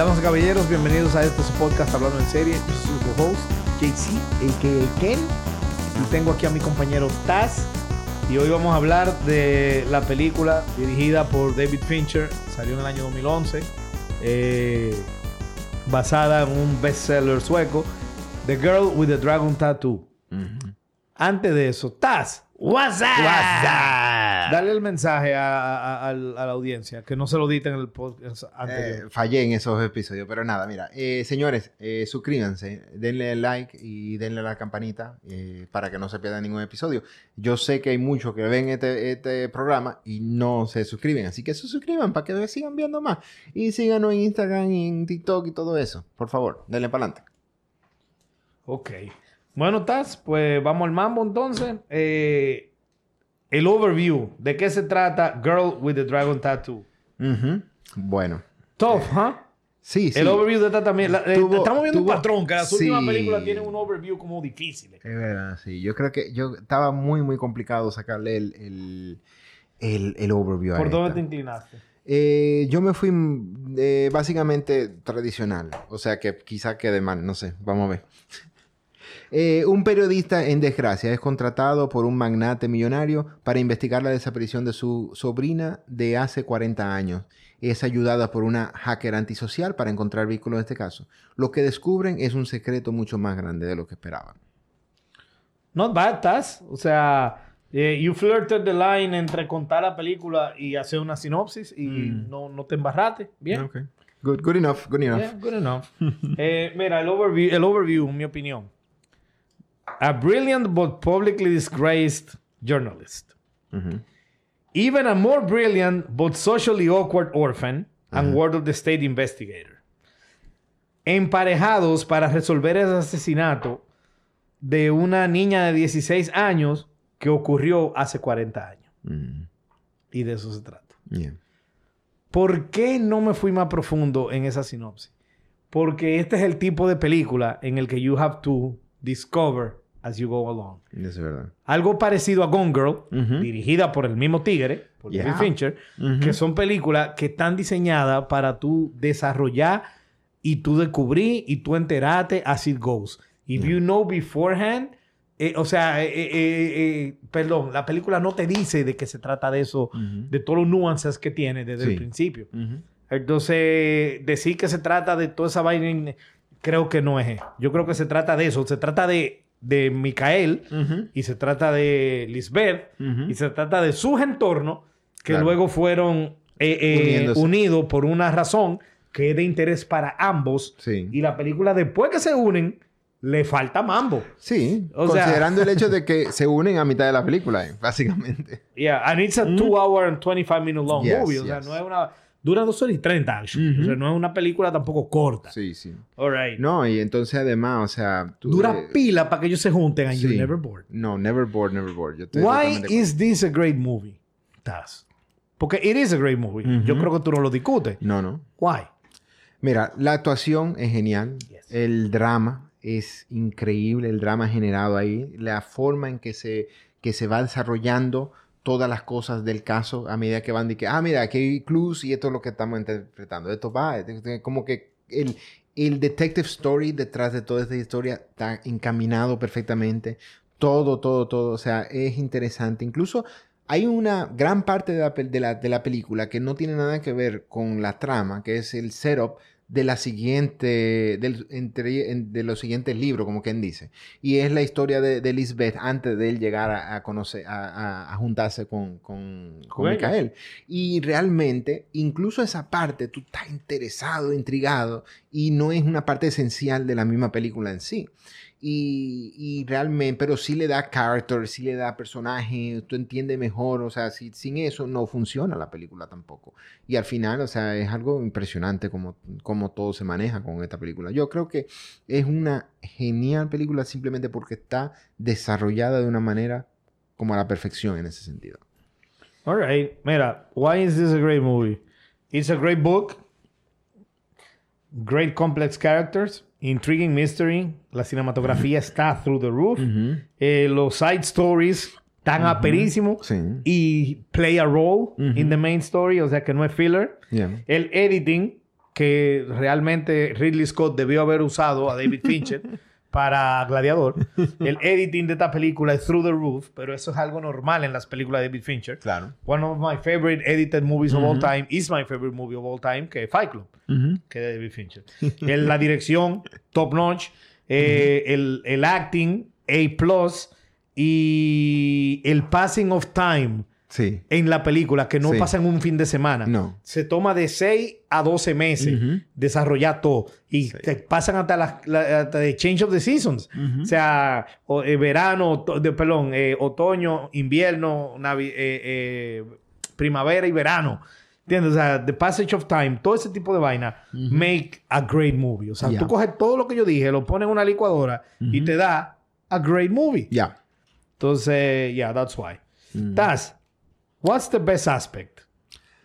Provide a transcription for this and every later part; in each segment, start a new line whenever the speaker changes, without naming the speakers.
Damas y caballeros, bienvenidos a este su podcast Hablando en Serie. Yo soy su host, JC, a.k.a. Ken. Y tengo aquí a mi compañero Taz. Y hoy vamos a hablar de la película dirigida por David Fincher. Salió en el año 2011. eh, basada en un bestseller sueco. The Girl with the Dragon Tattoo. Antes de eso, Taz.
What's up?
Dale el mensaje a, a- a- a la audiencia, que no se lo diten en el podcast anterior.
Eh, fallé en esos episodios, pero nada, mira, eh, señores, eh, suscríbanse, denle like y denle a la campanita para que no se pierdan ningún episodio. Yo sé que hay muchos que ven este, este programa y no se suscriben, así que se suscriban para que sigan viendo más y síganos en Instagram y en TikTok y todo eso. Por favor, denle para adelante.
Ok. Bueno, Taz, pues vamos al mambo entonces. Eh, el overview. ¿De qué se trata Girl with the Dragon Tattoo?
Ujú. Bueno,
Tough, ¿huh?
sí, sí.
El overview de esta también. la- eh,
Tuvo-
estamos viendo
tuvo-
un patrón, que las
sí.
últimas películas tienen un overview como difícil.
Es verdad, sí. Yo creo que yo estaba muy, muy complicado sacarle el, el, el, el overview a
¿Por dónde
esta.
te inclinaste?
Eh, yo me fui eh, básicamente tradicional, o sea que quizá quede mal, no sé, vamos a ver. Eh, un periodista en desgracia es contratado por un magnate millonario para investigar la desaparición de su sobrina de hace 40 años. Es ayudada por una hacker antisocial para encontrar vehículos en este caso. Lo que descubren es un secreto mucho más grande de lo que esperaban.
Not bad, Taz. O sea, eh, you flirted the line entre contar la película y hacer una sinopsis y
Mm.
no, no te embarraste. Bien.
Okay. Good, good enough, good enough.
Yeah, good enough. Eh, mira, el overview, el overview, mi opinión. A brilliant but publicly disgraced journalist.
Ujú.
Even a more brilliant but socially awkward orphan and word of the state investigator. Emparejados para resolver el asesinato de una niña de 16 años que ocurrió hace 40 años.
Mm,
Y de eso se trata.
yeah.
¿Por qué no me fui más profundo en esa sinopsis? Porque este es el tipo de película en el que you have to discover as you go along.
Es verdad.
Algo parecido a Gone Girl, dirigida por el mismo tigre, por
Yeah.
David Fincher, que son películas que están diseñadas para tú desarrollar y tú descubrir y tú enterarte as it goes. If you know beforehand, eh, o sea, eh, eh, perdón, la película no te dice de qué se trata de eso, de todos los nuances que tiene desde el principio. Entonces, decir que se trata de toda esa vaina, creo que no es. Yo creo que se trata de eso. Se trata de, de Micael y se trata de Lisbeth y se trata de sus entornos que
Claro.
luego fueron eh, eh, unidos por una razón que es de interés para ambos.
Sí.
Y la película, después que se unen, le falta mambo.
Sí,
O sea-
considerando el hecho de que se unen a mitad de la película, eh, básicamente.
Yeah, and it's a two hour and 25 minute long
Yes,
movie. O sea, no es una... Dura dos horas y 30, actually.
Ujú.
O sea, no es una película tampoco corta.
Sí, sí.
All right.
No, y entonces además, o sea... tú,
Dura pila para que ellos se junten and you're
sí.
never bored.
No, never bored, never bored. Yo estoy
Why is this a great movie? Taz? Porque it is a great movie. Yo creo que tú no lo discutes.
No, no.
Why?
Mira, la actuación es genial.
Yes.
El drama es increíble. El drama generado ahí. La forma en que se, que se va desarrollando todas las cosas del caso a medida que van de que, ah, mira, aquí hay clues y esto es lo que estamos interpretando. Esto va, es como que el, el detective story detrás de toda esta historia está encaminado perfectamente. Todo, todo, todo. O sea, es interesante. Incluso hay una gran parte de la, de la- de la película que no tiene nada que ver con la trama, que es el setup de la siguiente, del, entre- en- de los siguientes libros, como quien dice. Y es la historia de, de Lisbeth antes de él llegar a, a conocer, a, juntarse con, con, con. Micael. Y realmente, incluso esa parte, tú estás interesado, intrigado, y no es una parte esencial de la misma película en sí. Y, realmente, pero sí le da character, sí le da personaje, tú entiendes mejor, o sea, si- sin eso no funciona la película tampoco. Y al final, o sea, es algo impresionante como, como todo se maneja con esta película. Yo creo que es una genial película simplemente porque está desarrollada de una manera como a la perfección en ese sentido.
All right. Mira, why is this a great movie? It's a great book. Great complex characters. Intriguing mystery. La cinematografía está through the roof. Eh, los side stories están aperísimos.
Sí.
Y play a role in the main story. O sea que no es filler.
Yeah.
El editing que realmente Ridley Scott debió haber usado a David Fincher para Gladiador. El editing de esta película es through the roof, pero eso es algo normal en las películas de David Fincher.
Claro.
One of my favorite edited movies of all time is my favorite movie of all time, que es Fight Club, que es de David Fincher. El- la dirección, top notch. eh, el, el acting, A+. Y el passing of time
Sí.
en la película, que no
Sí.
pasa en un fin de semana.
No.
Se toma de 6 a 12 meses
Ujú.
desarrollar todo. Y
Sí.
te pasan hasta la, la- hasta de change of the seasons. O sea, o- eh, verano, to- de, perdón, eh, otoño, invierno, navi- eh, eh, primavera y verano. ¿Entiendes? O sea, the passage of time, todo ese tipo de vaina, make a great movie. O sea,
Yeah.
tú coges todo lo que yo dije, lo pones en una licuadora y te da a great movie.
Ya.
Entonces, yeah, that's why. Taz, what's the best aspect?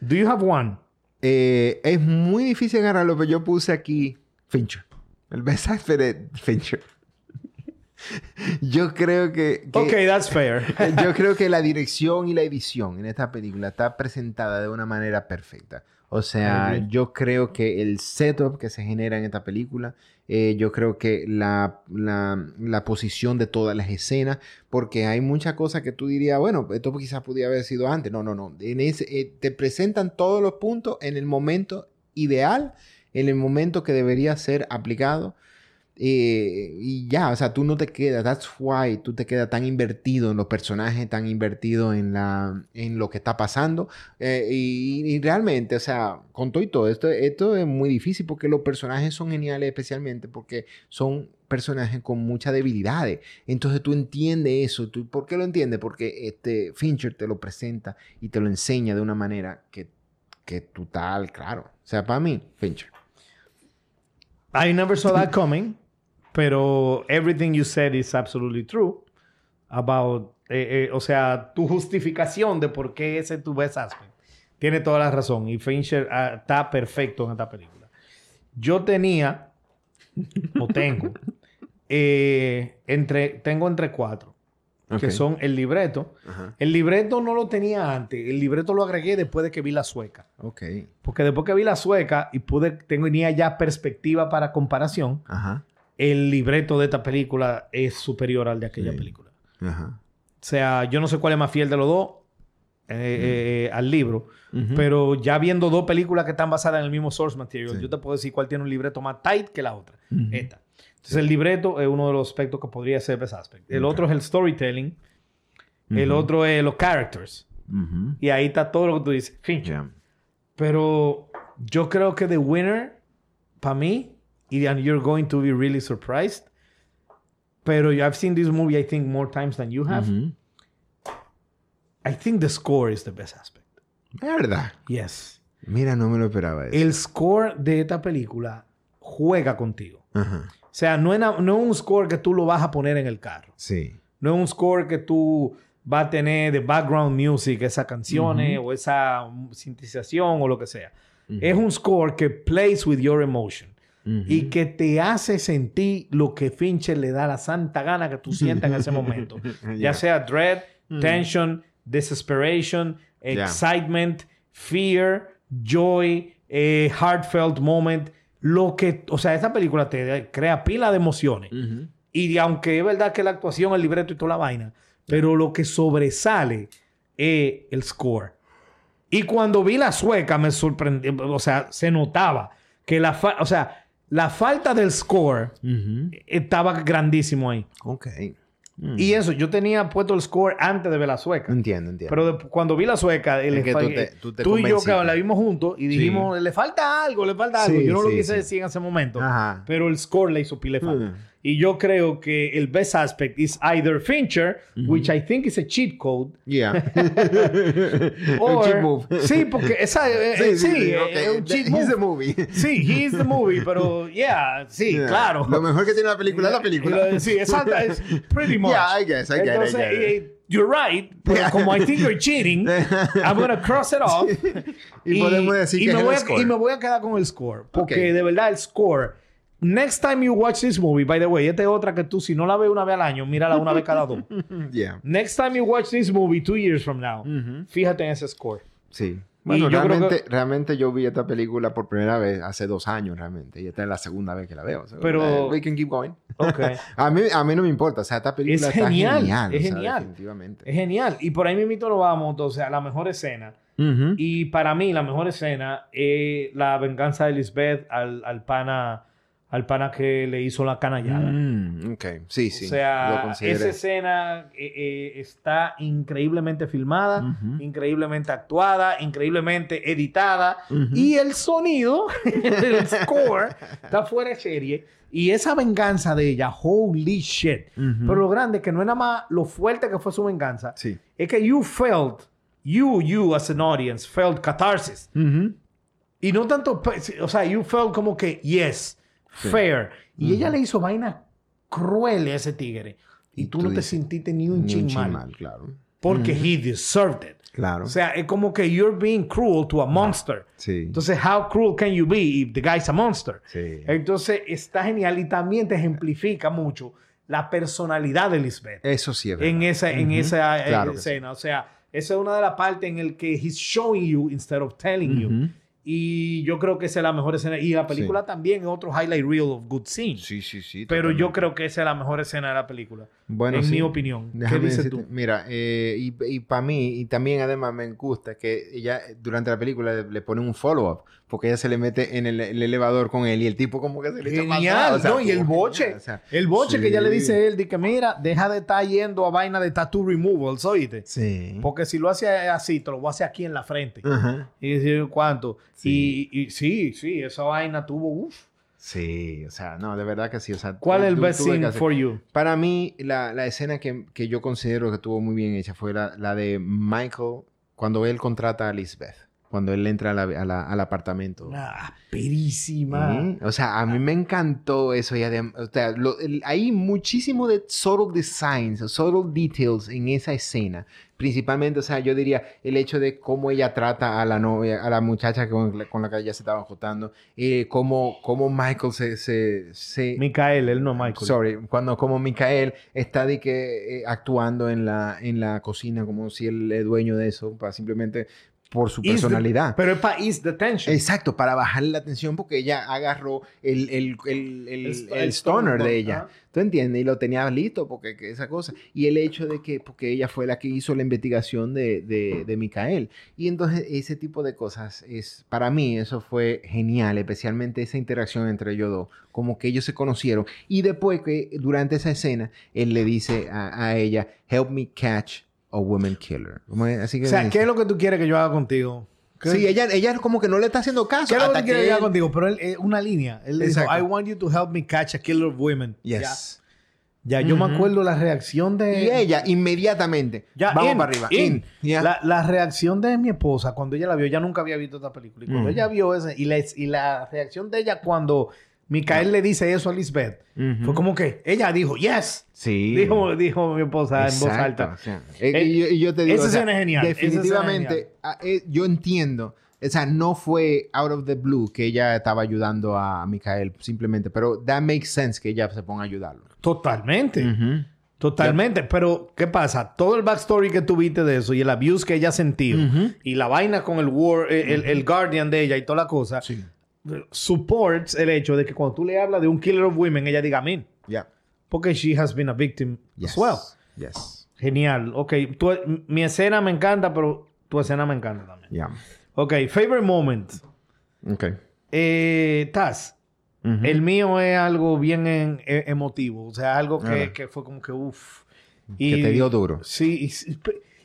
Do you have one?
Eh, es muy difícil agarrarlo, pero yo puse aquí Fincher. El best actor es Fincher. yo creo que, que-
Okay, that's fair.
yo creo que la dirección y la edición en esta película está presentada de una manera perfecta. O sea, yo creo que el setup que se genera en esta película, eh, yo creo que la, la- la posición de todas las escenas, porque hay muchas cosas que tú dirías, bueno, esto quizás podía haber sido antes. No, no, no. En ese, eh, te presentan todos los puntos en el momento ideal, en el momento que debería ser aplicado. Eh, y ya, o sea, tú no te quedas, that's why tú te quedas tan invertido en los personajes, tan invertido en, la, en lo que está pasando. Eh, y, y realmente, o sea, con todo y todo, esto, esto es muy difícil porque los personajes son geniales, especialmente porque son personajes con muchas debilidades. Entonces tú entiendes eso. ¿Tú, ¿Por qué lo entiendes? Porque este Fincher te lo presenta y te lo enseña de una manera que, que tú tal, claro. O sea, para mí, Fincher.
I never saw that coming, pero everything you said is absolutely true about, eh, eh, o sea, tu justificación de por qué ese es tu best aspect. Tiene toda la razón y Fincher ah, está perfecto en esta película. Yo tenía, o tengo, eh, entre, tengo entre cuatro, que son el libreto.
Ajá.
El libreto no lo tenía antes, el libreto lo agregué después de que vi la sueca.
Ok.
Porque después que vi la sueca y pude, tenía ya perspectiva para comparación,
Ajá.
El libreto de esta película es superior al de aquella
Sí.
película.
Ajá.
O sea, yo no sé cuál es más fiel de los dos eh, eh, al libro, pero ya viendo dos películas que están basadas en el mismo source material,
Sí.
yo te puedo decir cuál tiene un libreto más tight que la otra. Esta. Entonces, el libreto es uno de los aspectos que podría ser best aspect. El otro es el storytelling. El otro es los characters. Y ahí está todo lo que tú dices. Fincher. Pero yo creo que The Winner, para mí, and you're going to be really surprised, pero I've seen this movie, I think, more times than you have. I think the score is the best aspect.
¿Verdad?
Yes.
Mira, no me lo esperaba eso.
El score de esta película juega contigo.
Ajá.
O sea, no es, na- no es un score que tú lo vas a poner en el carro.
Sí.
No es un score que tú vas a tener de background music, esas canciones o esa sintetización o lo que sea. Es un score que plays with your emotion. Y que te hace sentir lo que Fincher le da la santa gana que tú sientas en ese momento.
Ya.
Ya sea dread, tension, desesperation, excitement, fear, joy, eh, heartfelt moment. Lo que, o sea, esta película te crea pila de emociones. Y aunque es verdad que la actuación, el libreto y toda la vaina, pero lo que sobresale es el score. Y cuando vi la sueca me sorprendió, o sea, se notaba que la, fa- o sea, la falta del score estaba grandísimo ahí.
Ok. Mm.
Y eso, yo tenía puesto el score antes de ver la sueca.
Entiendo, entiendo.
Pero de- cuando vi la sueca, el
Es que
fa-
tú te- tú te
tú y yo la vimos juntos y dijimos, le falta algo, le falta algo.
Sí,
yo no lo quise
sí.
decir en ese momento,
Ajá.
pero el score le hizo pile falta.
Mm.
Y yo creo que el best aspect is either Fincher, which I think is a cheat code,
Yeah.
or...
Un cheap move.
Sí, porque esa, eh, eh, sí, eh,
ok.
es un cheat
He's
move.
the movie.
Sí, he is the movie, pero yeah, sí,
Yeah.
claro.
Lo mejor que tiene la película es la película.
Sí, exacto, es pretty much.
Yeah, I guess, I get it, I
Entonces,
get it.
eh, you're right, pero
Yeah.
como I think you're cheating, I'm gonna cross it off.
Y podemos decir
y
que
me
es el
voy a,
score.
Y me voy a quedar con el score. Porque
Ok.
de verdad el score. Next time you watch this movie, by the way, esta es otra que tú, si no la ves una vez al año, mírala una vez cada dos.
Yeah.
Next time you watch this movie, two years from now, fíjate en ese score.
Sí. Bueno,
yo
realmente,
que-
realmente yo vi esta película por primera vez hace dos años realmente. Y esta es la segunda vez que la veo. O sea,
Pero-
we can keep going.
Ok.
A mí, a mí no me importa. O sea, esta película
Es
está
genial,
genial.
es
o sea,
genial.
definitivamente.
Es genial. Y por ahí mismo lo vamos, entonces, a la mejor escena.
Ujú.
Y para mí, la mejor escena es la venganza de Lisbeth al, al pana al pana que le hizo la canallada.
Mm, ok. Sí, sí.
o sea, esa escena eh, eh, está increíblemente filmada,
Ujú.
increíblemente actuada, increíblemente editada.
Ujú.
Y el sonido, el score, está fuera de serie. Y esa venganza de ella, holy shit.
Ujú.
Pero lo grande es que no es nada más lo fuerte que fue su venganza,
Sí.
es que you felt, you, you as an audience, felt catharsis. Y no tanto, pe- o sea, you felt como que, yes,
Sí.
fair. Y ella le hizo vaina cruel a ese tigre. Y,
Y
tú,
tú
no te sentiste ni un ching mal.
mal, claro.
Porque
Ujú.
he deserved it.
Claro.
O sea, es como que you're being cruel to a monster.
sí.
Entonces, how cruel can you be if the guy's a monster?
sí.
Entonces, está genial y también te ejemplifica mucho la personalidad de Lisbeth
Eso sí es verdad.
en esa, en esa eh,
Claro que sí.
escena. O sea, esa es una de las partes en el que he's showing you instead of telling you. Y yo creo que esa es la mejor escena. Y la película
Sí.
también es otro highlight reel of good scene.
Sí, sí, sí.
Pero yo creo que esa es la mejor escena de la película.
Bueno,
en
sí.
mi opinión. ¿Qué
Déjame
dices
decirte,
tú?
Mira, eh, y, y para mí, y también además me gusta que ella durante la película le, le pone un follow-up, porque ella se le mete en el, el elevador con él y el tipo como que se le echa
Genial,
atrás, o sea,
¿no? Y el boche.
genial, o sea,
El boche que ya le dice a él, de que mira, deja de estar yendo a vaina de tattoo removals, oíste.
Sí.
Porque si lo hace así, te lo voy a hacer aquí en la frente.
Ajá.
Y decir cuánto.
Sí.
Y, y sí, sí, esa vaina tuvo, uff.
Sí, o sea, no, de verdad que sí. O sea,
¿Cuál es el best scene for you?
Para mí, la, la escena que, que yo considero que estuvo muy bien hecha fue la, la de Michael cuando él contrata a Lisbeth, cuando él entra a la- a la- al apartamento.
Ah, perísima.
¿Eh? O sea, a mí me encantó eso. Y o sea, lo- el- hay muchísimo de subtle designs, subtle details en esa escena. Principalmente, o sea, yo diría el hecho de cómo ella trata a la novia, a la muchacha con, la- con la que ella se estaba acostando. Eh, cómo, cómo Michael se... se, se-
Micael, él no Michael.
Sorry, cuando como Micael está de que eh, actuando en la, en la cocina como si él es dueño de eso, para simplemente por su
Ease the-
personalidad.
pero es para ease the tension.
Exacto, para bajarle la tensión porque ella agarró el, el, el, el, stoner de ella. ¿Tú entiendes? Y lo tenía listo porque que esa cosa. Y el hecho de que, porque ella fue la que hizo la investigación de, de, de Micael. Y entonces ese tipo de cosas es, para mí eso fue genial, especialmente esa interacción entre ellos dos, como que ellos se conocieron. Y después que durante esa escena, él le dice a, a ella, help me catch a woman killer. Así que
O sea, ¿qué es lo que tú quieres que yo haga contigo? ¿Qué-
Sí, ella, ella como que no le está haciendo caso.
¿Qué es lo que que yo haga contigo? Pero él, eh, una línea. Él le dijo. I want you to help me catch a killer of women.
Yes.
Ya, ya yo me acuerdo la reacción de...
Y ella inmediatamente.
Ya,
vamos
in,
para arriba.
in. La, la reacción de mi esposa cuando ella la vio, ella nunca había visto esta película. Y cuando
Mm.
ella vio ese, y la, y la reacción de ella cuando Micael le dice eso a Lisbeth,
Ujú.
fue como que ella dijo, yes.
Sí.
Dijo, dijo mi esposa en voz alta.
o sea, eh,
Eh,
y, yo, y yo te digo,
esa
o sea,
escena es genial,
Definitivamente,
genial.
ah, eh, yo entiendo. O sea, no fue out of the blue que ella estaba ayudando a Micael, simplemente. Pero that makes sense que ella se ponga a ayudarlo.
Totalmente. Totalmente. Pero, ¿qué pasa? Todo el backstory que tuviste de eso y el abuse que ella ha sentido y la vaina con el, war, el, el guardian de ella y toda la cosa,
Sí.
Supports el hecho de que cuando tú le hablas de un killer of women, ella diga amén.
Yeah.
Porque she has been a victim
Yes.
as well.
Yes.
Genial. Ok, tu- mi escena me encanta, pero tu escena me encanta también.
Yeah.
Ok, favorite moment.
Ok.
Eh, Taz, el mío es algo bien en- e- emotivo. O sea, algo que, que fue como que uff.
Que te dio duro.
Sí,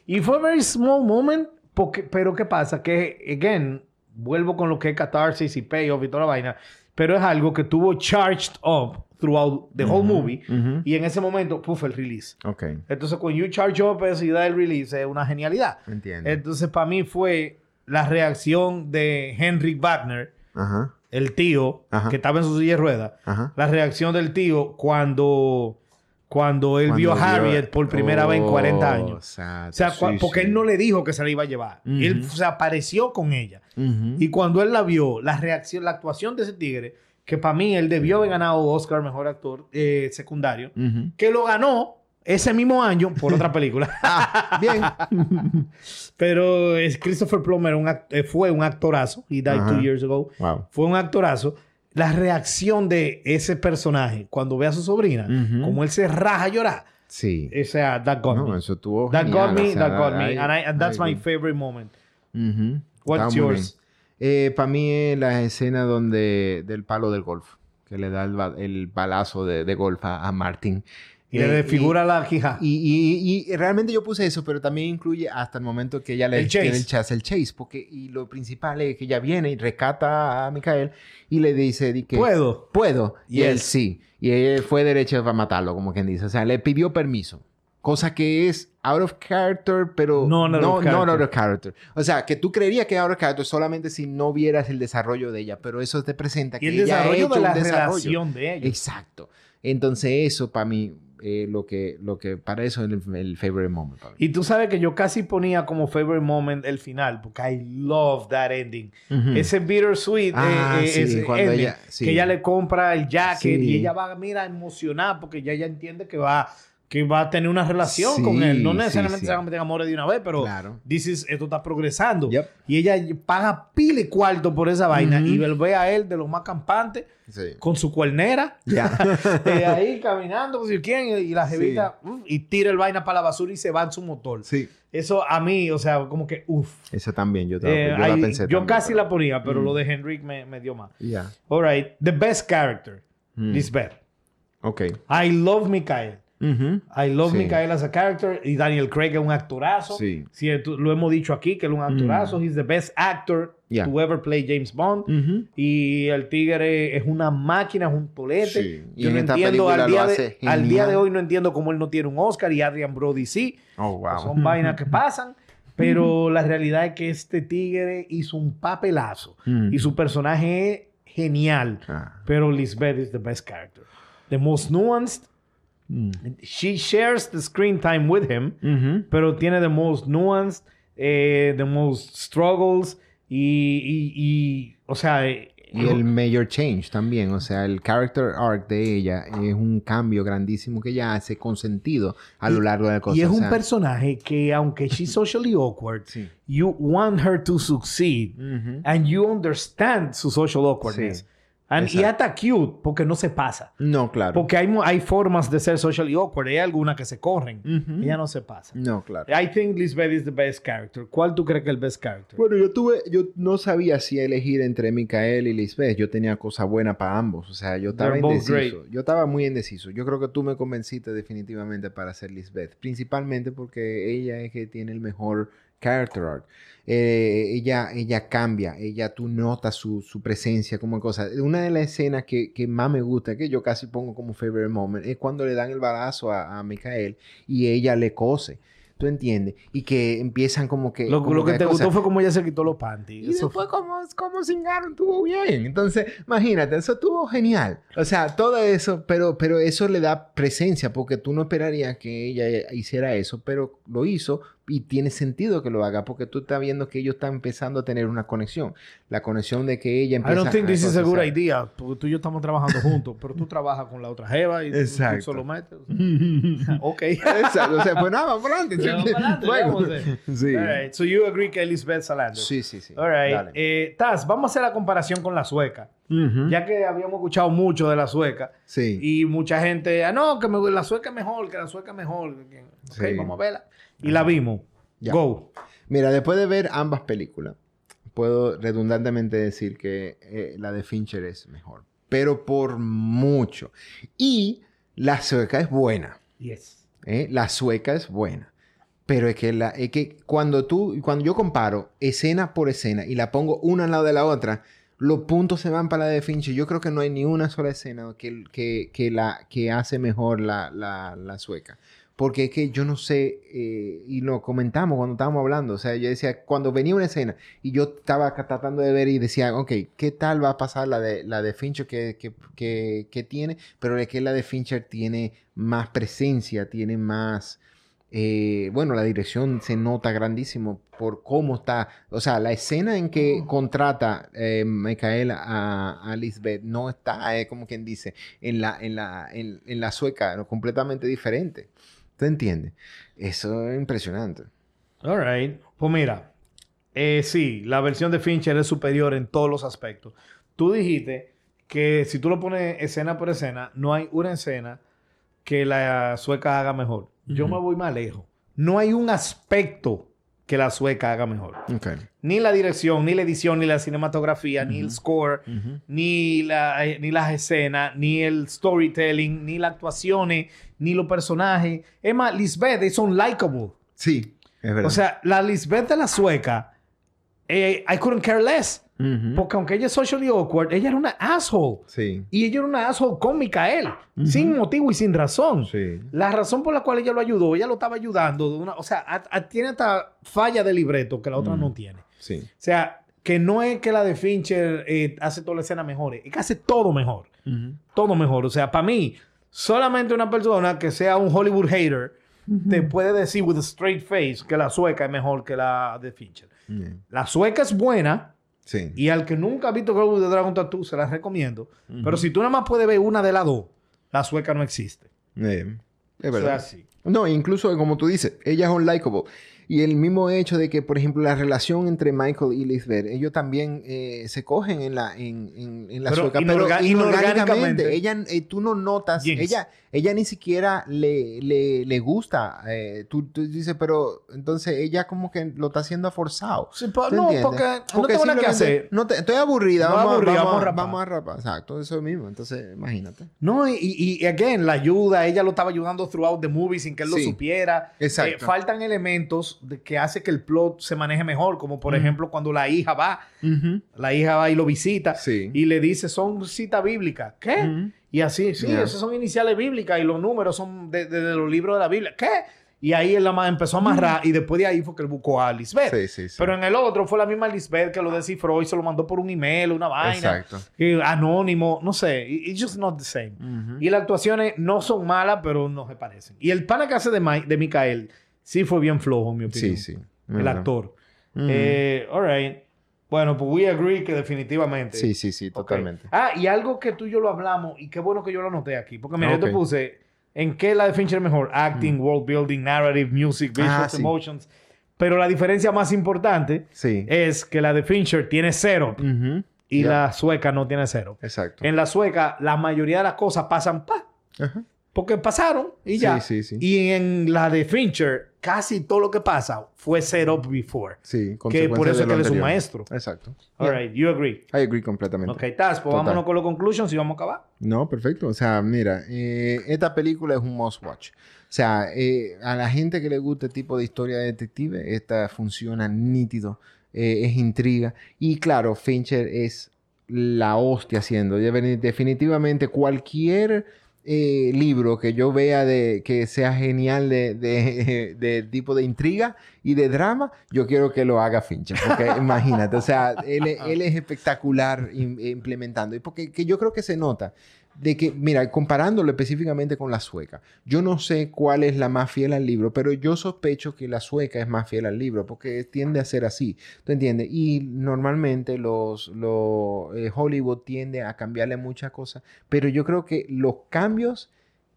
y, y fue a very small moment, porque, pero ¿qué pasa? Que, again, vuelvo con lo que es catharsis y payoff y toda la vaina, pero es algo que tuvo charged up throughout the whole movie y en ese momento, puff, el release.
Ok.
Entonces, cuando you charge up eso y da el release, es una genialidad.
Entiendo.
Entonces, para mí fue la reacción de Henry Wagner, el tío, que estaba en su silla de ruedas, la reacción del tío cuando, cuando él vio a
Cuando
Harriet por primera vez en 40
Oh,
años.
exacto.
O sea,
Sí,
porque
sí.
él no le dijo que se la iba a llevar.
Ujú.
Él se apareció con ella.
Ujú.
Y cuando él la vio, la reacción, la actuación de ese tigre, que para mí él debió haber ganado Oscar Mejor Actor eh, Secundario,
Ujú.
que lo ganó ese mismo año por otra película.
Ah, bien.
Pero es Christopher Plummer un eh, fue un actorazo. He died two years ago.
Wow.
Fue un actorazo. La reacción de ese personaje cuando ve a su sobrina,
Ujú.
como él se raja a llorar.
Sí.
O sea, that got
No,
me.
eso tuvo
That
genial,
got me,
o sea,
that got me. And, I- and that's my favorite moment.
Ujú.
What's yours?
bien. Para mí es la escena donde del palo del golf, que le da el, el balazo de, de golf a, a Martin.
Y le
Eh,
desfigura la quija.
Y, y- y realmente yo puse eso, pero también incluye hasta el momento que ella le
El chase.
el chase, el chase, porque y lo principal es que ella viene y rescata a Micael y le dice di que
¿Puedo?
puedo y él
Yes.
sí y él fue derecho para matarlo, como quien dice, o sea, le pidió permiso, cosa que es out of character, pero
No,
no,
out
no,
of character.
out of character. O sea, que tú creerías que out of character solamente si no vieras el desarrollo de ella, pero eso te presenta
Y
que
el
ella ha
desarrollo
hecho
de la
un desarrollo.
relación de ellos.
Exacto. Entonces eso para mí eh, lo que lo que para eso es el, el favorite moment para mí.
Y tú sabes que yo casi ponía como favorite moment el final, porque I love that ending.
Ujú.
Ese bittersweet,
Ah,
eh, eh,
sí,
ese
cuando
ending,
ella- sí.
que ella le compra el jacket
Sí.
y ella va, mira, emocionada porque ya ella entiende que va, que va a tener una relación
Sí,
con él. No
sí,
necesariamente
sí.
se van a meter amores de una vez, pero
Claro.
is- esto está progresando.
Yep.
Y ella paga pile cuarto por esa vaina
Ujú.
y él ve a él de los más campantes
Sí.
con su cuernera.
Ya.
eh, ahí caminando, pues, si quieren, y la jevita, y tira el vaina para la basura y se va en su motor.
sí.
Eso a mí, o sea, como que, uff.
Esa también yo,
Eh,
yo la
ahí-
pensé
yo
también,
casi
pero-
la ponía, pero
Mm.
lo de Henrik me, me dio más.
Ya.
All right. The best character,
Mm.
Lisbeth.
Ok.
I love
Ujú.
I love
Sí.
Mikael as a character. Y Daniel Craig es un actorazo.
Sí.
tú- lo hemos dicho aquí, que él es un actorazo. He's the best actor
Yeah.
to ever play James Bond.
Ujú.
Y el tigre es una máquina, es un tolete.
Sí. Y
Yo
en
no entiendo, al día, de, al día de hoy no entiendo cómo él no tiene un Oscar y Adrian Brody sí.
Oh, wow.
Son vainas que pasan. Pero la realidad es que este tigre hizo un papelazo.
Mm.
Y su personaje es genial.
Ah.
Pero Lisbeth is the best character. The most nuanced.
Mm.
She shares the screen time with him.
Ujú.
Pero tiene the most nuanced, eh, the most struggles. Y, y- y, o sea,
Y el major change también, o sea, el character arc de ella es un cambio grandísimo que ella hace con sentido a lo largo de la cosa.
Y es
o
un
sea,
personaje que, aunque she's socially awkward,
Sí.
you want her to succeed.
Ujú.
And you understand su social awkwardness.
Sí.
And, y hasta cute, porque no se pasa.
No, claro.
Porque hay, hay formas de ser socially awkward. Hay algunas que se corren.
Ujú.
Ella no se pasa.
No, claro.
I think Lisbeth is the best character. ¿Cuál tú crees que es el best character?
Bueno, yo tuve, yo no sabía si elegir entre Micael y Lisbeth. Yo tenía cosa buena para ambos. O sea, yo estaba
They're
indeciso. Yo estaba muy indeciso. Yo creo que tú me convenciste definitivamente para ser Lisbeth. Principalmente porque ella es que tiene el mejor character. Eh, ella, ella cambia, ella tú notas su, su presencia como cosa. Una de las escenas que, que más me gusta, que yo casi pongo como favorite moment, es cuando le dan el balazo a, a Micael y ella le cose. ¿Tú entiendes? Y que empiezan como que...
Lo,
como
lo que te
cosa-
gustó fue como ella se quitó los panties.
y
Eso
después como, como cingaron, estuvo bien. Entonces, imagínate, eso estuvo genial. O sea, todo eso, pero, pero eso le da presencia, porque tú no esperarías que ella hiciera eso, pero lo hizo y tiene sentido que lo haga, porque tú estás viendo que ellos están empezando a tener una conexión. La conexión de que ella
I
empieza
don't think this is a good idea. Porque tú y yo estamos trabajando juntos. Pero tú trabajas con la otra jeva y tú- tú
Exacto.
solo metes. ok.
Exacto. O sea, pues nada, vamos adelante.
Vamos adelante, a.
Sí.
All right. So you agree que Elizabeth Salander.
Sí, sí, sí.
All right. Eh, Taz, vamos a hacer la comparación con la sueca. Ya que habíamos escuchado mucho de la sueca.
Sí.
Y mucha gente, ah, no, que me- la sueca es mejor, que la sueca es mejor. que- Ok,
Sí.
vamos a verla. Y la vimos.
Ya.
Go.
Mira, después de ver ambas películas, puedo redundantemente decir que eh, la de Fincher es mejor. Pero por mucho. Y la sueca es buena.
Yes.
¿eh? La sueca es buena. Pero es que, la, es que cuando tú, cuando yo comparo escena por escena y la pongo una al lado de la otra, los puntos se van para la de Fincher. Yo creo que no hay ni una sola escena que, que, que la, que hace mejor la, la, sueca. Porque es que yo no sé, eh, y lo comentamos cuando estábamos hablando, o sea, yo decía, cuando venía una escena y yo estaba tratando de ver y decía, ok, ¿qué tal va a pasar la de, la de Fincher que, que, que tiene? Pero es que la de Fincher tiene más presencia, tiene más... eh, bueno, la dirección se nota grandísimo por cómo está. O sea, la escena en que contrata eh, Micaela a, a Lisbeth no está, eh, como quien dice, en la, en la, en, en la sueca, no, completamente diferente. ¿Te entiendes? Eso es impresionante.
All right. Pues mira, eh, sí, la versión de Fincher es superior en todos los aspectos. Tú dijiste que si tú lo pones escena por escena, no hay una escena que la sueca haga mejor. Yo me voy más lejos. No hay un aspecto que la sueca haga mejor.
Okay.
Ni la dirección, ni la edición, ni la cinematografía, ni el score, ni, la, eh, ni las escenas, ni el storytelling, ni las actuaciones, ni los personajes. Es más, Lisbeth son likable.
Sí, es verdad.
O sea, la Lisbeth de la sueca, eh, I couldn't care less. Porque aunque ella es socially awkward, ella era una asshole.
Sí.
Y ella era una asshole con Mikael. Sin motivo y sin razón.
Sí.
La razón por la cual ella lo ayudó, ella lo estaba ayudando. De una, o sea, a- a- tiene hasta falla de libreto que la otra no tiene.
Sí.
O sea, que no es que la de Fincher eh, hace toda la escena mejor. Es que hace todo mejor. Todo mejor. O sea, para mí, solamente una persona que sea un Hollywood hater te puede decir with a straight face que la sueca es mejor que la de Fincher. La sueca es buena.
Sí.
Y al que nunca ha visto Girl with the Dragon Tattoo, se la recomiendo. Pero si tú nada más puedes ver una de las dos, la sueca no existe.
Bien. Es
O sea,
verdad.
sí.
No, incluso como tú dices, ellas son likable. Y el mismo hecho de que, por ejemplo, la relación entre Michael y Lisbeth, ellos también eh, se cogen en la, en, en, en la
Pero
sueca, pero
inorga-
inorgánicamente.
inorgánicamente.
Ella, eh, tú no notas,
Yes.
ella, ella ni siquiera le, le, le gusta. eh, tú, tú dices, pero entonces ella como que lo está haciendo forzado.
Sí, pa-
¿Tú
no,
entiendes?
porque no tengo nada que hacer.
no te- estoy aburrida,
No,
vamos,
aburrida,
vamos,
vamos a rapar.
vamos a rapar. Exacto, eso mismo. Entonces, imagínate.
No, y, y, y again, la ayuda, ella lo estaba ayudando throughout the movie sin que él
Sí.
lo supiera.
Exacto.
Eh, faltan elementos de que hace que el plot se maneje mejor, como por ejemplo cuando la hija va,
Ujú.
la hija va y lo visita
Sí.
y le dice, son citas bíblicas. ¿Qué?
Ujú.
Y así, sí,
Yeah.
esas son iniciales bíblicas y los números son de, de- de los libros de la Biblia. ¿Qué? Y ahí él la empezó a amarrar y después de ahí fue que él buscó a Lisbeth.
Sí, sí, sí.
Pero en el otro fue la misma Lisbeth que lo descifró y se lo mandó por un email, una vaina.
Exacto.
Anónimo, no sé. It- It's just not the same. Y las actuaciones no son malas, pero no se parecen. Y el pana que hace de, de Micael sí fue bien flojo, en mi opinión.
Sí, sí.
El actor. Eh, all right. Bueno, pues we agree que definitivamente.
Sí, sí, sí, totalmente.
Ah, y algo que tú y yo lo hablamos, y qué bueno que yo lo anoté aquí. Porque mira, yo
Ok.
te puse en qué la de Fincher es mejor: acting, world building, narrative, music, visuals,
Ah, sí.
emotions. Pero la diferencia más importante
Sí.
es que la de Fincher tiene cero y
Ya.
la sueca no tiene cero.
Exacto.
En la sueca, la mayoría de las cosas pasan pa,
Ajá.
Porque pasaron y ya.
Sí, sí, sí.
Y en la de Fincher, casi todo lo que pasa fue set up before.
Sí,
Que por eso es que él es un maestro.
Exacto.
All
Yeah.
right, you agree.
I agree completamente.
Ok, Taz, pues
Total.
vámonos con los conclusions y vamos a acabar.
No, perfecto. O sea, mira, eh, esta película es un must watch. O sea, eh, a la gente que le gusta este tipo de historia de detective, esta funciona nítido, eh, es intriga. Y claro, Fincher es la hostia haciendo. Definitivamente cualquier eh, libro que yo vea de que sea genial de, de- de tipo de intriga y de drama, yo quiero que lo haga Fincher. Porque imagínate, o sea, él, él es espectacular im- implementando. Y porque que yo creo que se nota de que, mira, comparándolo específicamente con la sueca, yo no sé cuál es la más fiel al libro, pero yo sospecho que la sueca es más fiel al libro, porque tiende a ser así, ¿tú entiendes? Y normalmente los, los eh, Hollywood tiende a cambiarle muchas cosas, pero yo creo que los cambios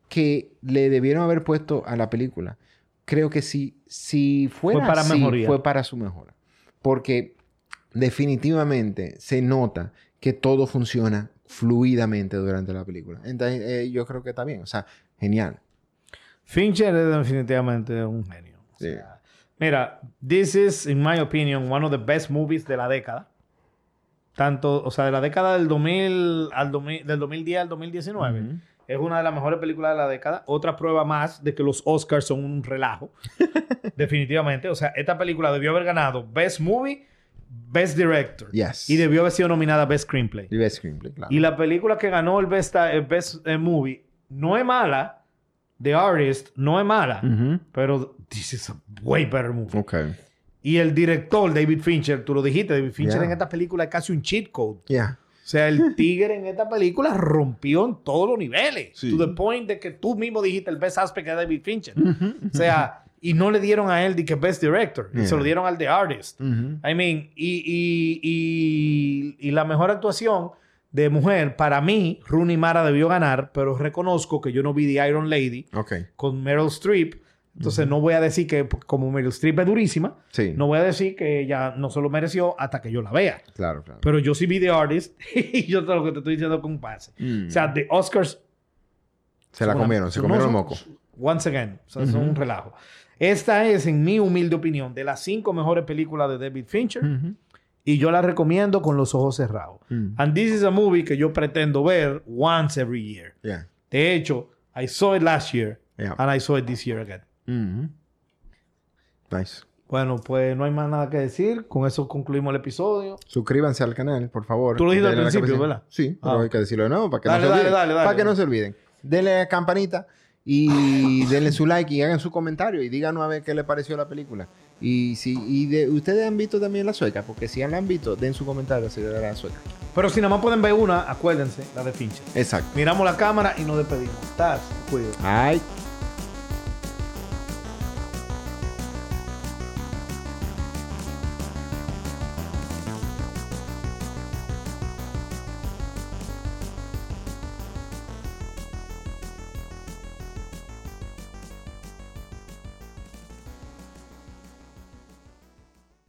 que le debieron haber puesto a la película, creo que si, si fuera
Fue para
así,
mejoría.
fue para su mejora, porque definitivamente se nota que todo funciona fluidamente durante la película. Entonces, eh, yo creo que está bien. O sea, genial.
Fincher es definitivamente un genio. O mira, this is, in my opinion, one of the best movies de la década. Tanto, o sea, de la década del 2000 al 2000, del 2010 al 2019.
Ujú.
Es una de las mejores películas de la década. Otra prueba más de que los Oscars son un relajo. Definitivamente. O sea, esta película debió haber ganado Best Movie, Best Director.
Yes.
Y debió haber sido nominada Best Screenplay.
Y Best Screenplay, claro.
Y la película que ganó el Best, el best eh, Movie no es mala. The Artist no es mala. Pero this is a way better movie.
Ok.
Y el director, David Fincher, tú lo dijiste, David Fincher
Yeah.
en esta película es casi un cheat code.
Ya.
O sea, el tigre en esta película rompió en todos los niveles.
Sí.
To the point de que tú mismo dijiste el best aspect de David Fincher. O sea, y no le dieron a él de que best director.
Yeah.
Se lo dieron al The Artist. I mean, y, y, y, y la mejor actuación de mujer, para mí, Rooney Mara debió ganar, pero reconozco que yo no vi The Iron Lady con Meryl Streep. Entonces no voy a decir que como Meryl Streep es durísima,
Sí.
no voy a decir que ella no se lo mereció hasta que yo la vea.
Claro, claro.
Pero yo sí vi The Artist y yo te lo que te estoy diciendo con pase.
Mm.
O sea, The Oscars...
se la
una-
comieron, se comieron el
no,
moco.
son- Once again. O sea,
Ujú.
un relajo. Esta es, en mi humilde opinión, de las cinco mejores películas de David Fincher. Y yo la recomiendo con los ojos cerrados.
Mm.
And this is a movie que yo pretendo ver once every year.
Yeah.
De hecho, I saw it last year
Yeah.
and I saw it this year again.
Mhm. Nice.
Bueno, pues no hay más nada que decir. Con eso concluimos el episodio.
Suscríbanse al canal, por favor.
Tú lo dijiste al principio. ¿verdad?
Sí, pero
Ah.
hay que decirlo de nuevo para que
Dale,
no se
dale,
olviden.
dale, dale.
Para que no se olviden. Denle a la campanita y denle su like y hagan su comentario y díganos a ver qué les pareció la película. Y si y de, ustedes han visto también la sueca, porque si la han visto, den su comentario si de la sueca.
Pero si nada más pueden ver una, acuérdense, la de Fincher.
Exacto.
Miramos la cámara y nos despedimos. Taz, cuídate.
Ay.